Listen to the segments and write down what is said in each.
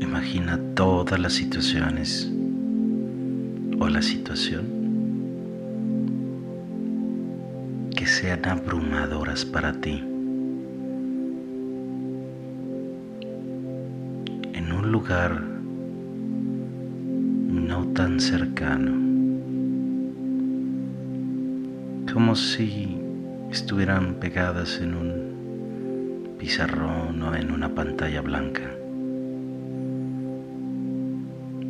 Imagina todas las situaciones o la situación que sean abrumadoras para ti. En un lugar no tan cercano. Como si estuvieran pegadas en un pizarrón o en una pantalla blanca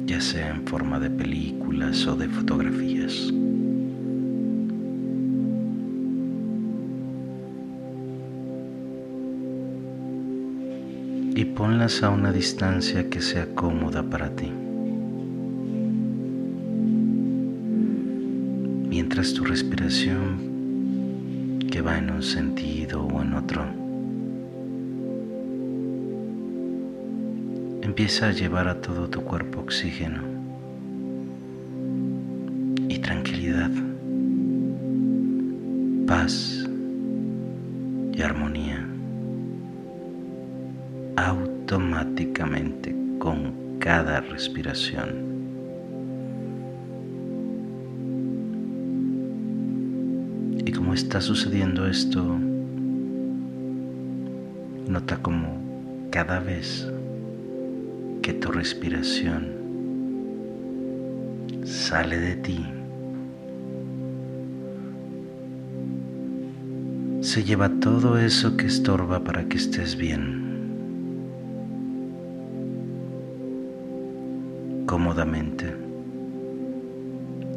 ya sea en forma de películas o de fotografías. Y ponlas a una distancia que sea cómoda para ti. Mientras tu respiración, que va en un sentido o en otro, Empieza a llevar a todo tu cuerpo oxígeno y tranquilidad, paz y armonía automáticamente con cada respiración. Y como está sucediendo esto, nota como cada vez que tu respiración sale de ti, se lleva todo eso que estorba para que estés bien, cómodamente,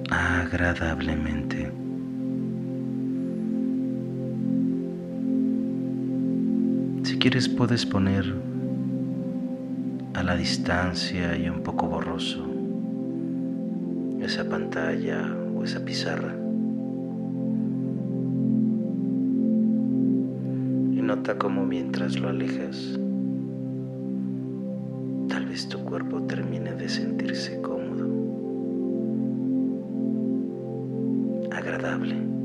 agradablemente. Si quieres puedes poner la distancia y un poco borroso esa pantalla o esa pizarra. Y nota cómo mientras lo alejas, tal vez tu cuerpo termine de sentirse cómodo, agradable.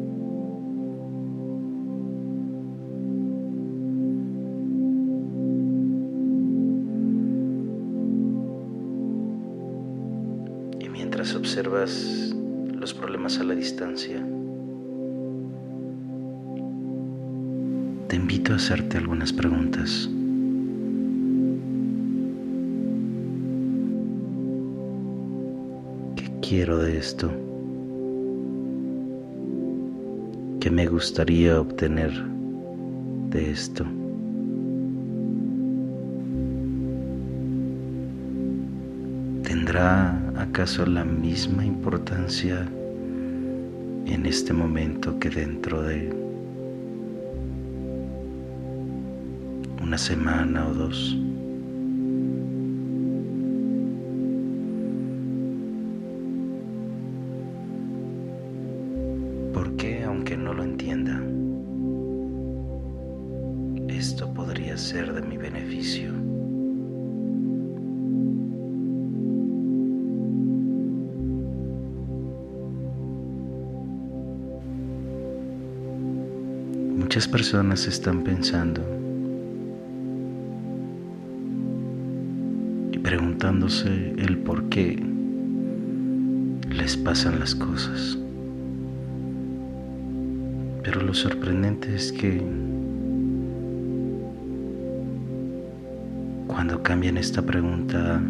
observas los problemas a la distancia, te invito a hacerte algunas preguntas. ¿Qué quiero de esto? ¿Qué me gustaría obtener de esto? ¿Tendrá acaso la misma importancia en este momento que dentro de una semana o dos. muchas personas están pensando y preguntándose el por qué les pasan las cosas. Pero lo sorprendente es que cuando cambian esta pregunta,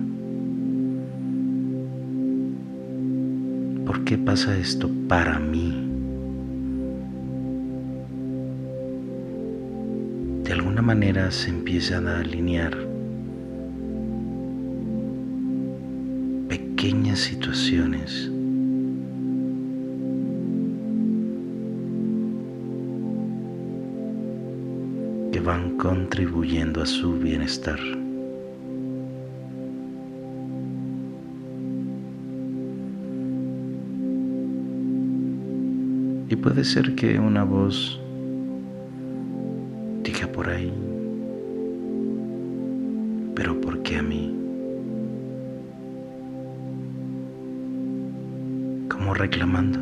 ¿por qué pasa esto para mí? manera se empiezan a alinear pequeñas situaciones que van contribuyendo a su bienestar. Y puede ser que una voz por ahí, pero ¿por qué a mí? Como reclamando.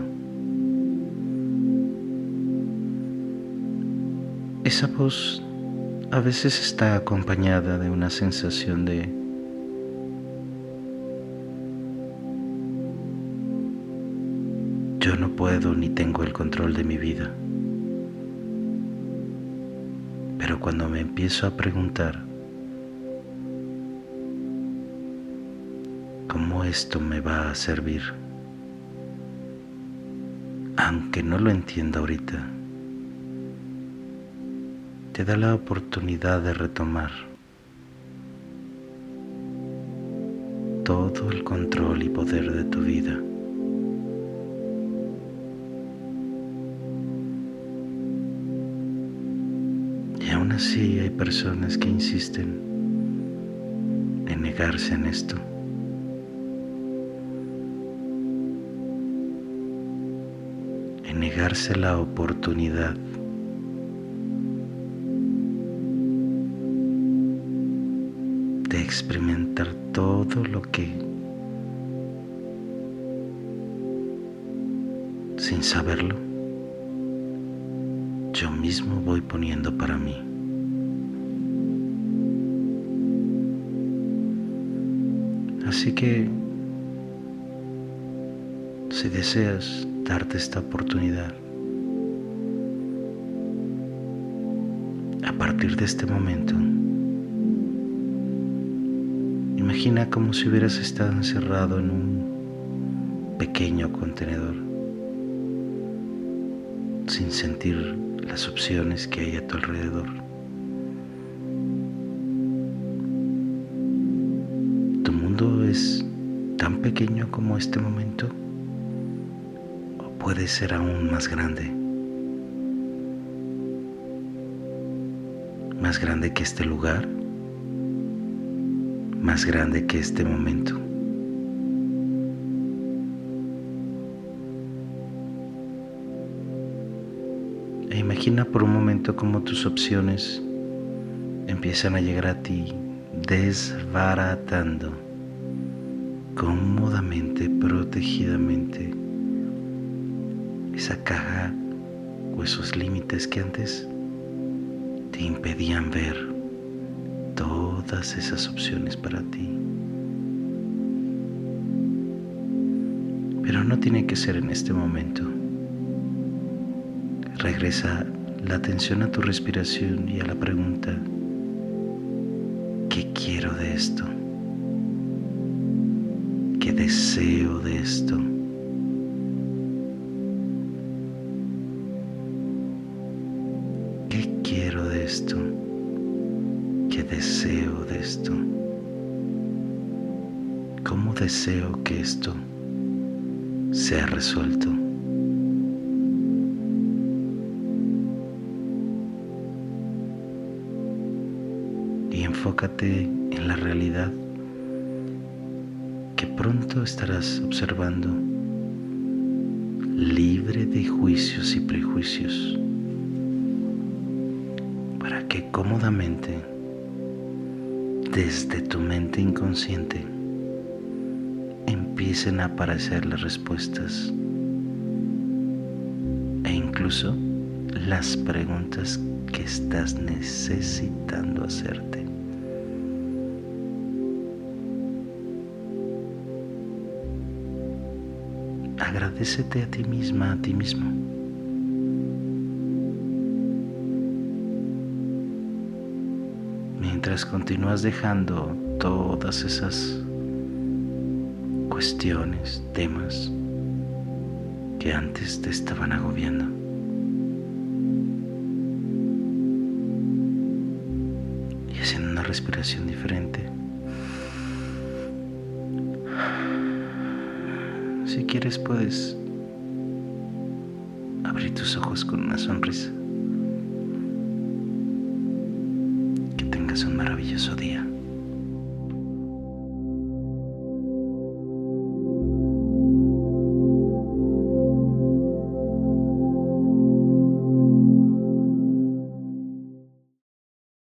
Esa voz a veces está acompañada de una sensación de yo no puedo ni tengo el control de mi vida. Pero cuando me empiezo a preguntar cómo esto me va a servir, aunque no lo entienda ahorita, te da la oportunidad de retomar todo el control y poder de tu vida. Así hay personas que insisten en negarse en esto. En negarse la oportunidad experimentar todo lo que sin saberlo yo mismo voy poniendo para mí. Así que si deseas darte esta oportunidad, a partir de este momento, Imagina como si hubieras estado encerrado en un pequeño contenedor, sin sentir las opciones que hay a tu alrededor. Tan pequeño como este momento o puede ser aún más grande. Más grande que este lugar más grande que este momento. E imagina por un momento cómo tus opciones empiezan a llegar a ti desbaratando cómodamente, protegidamente esa caja o esos límites que antes te impedían ver todas esas opciones para ti. Pero no tiene que ser en este momento. Regresa la atención a tu respiración y a la pregunta, ¿qué quiero de esto? ¿Qué deseo de esto? ¿Qué quiero de esto? deseo de esto? ¿Cómo deseo que esto sea resuelto? Y enfócate en la realidad pronto estarás observando libre de juicios y prejuicios para que cómodamente desde tu mente inconsciente empiecen a aparecer las respuestas e incluso las preguntas que estás necesitando hacerte. Agradecete a ti misma, a ti mismo. mientras continúas dejando todas esas cuestiones, temas que antes te estaban agobiando. Y haciendo una respiración diferente. Si quieres puedes abrir tus ojos con una sonrisa. Que tengas un maravilloso día.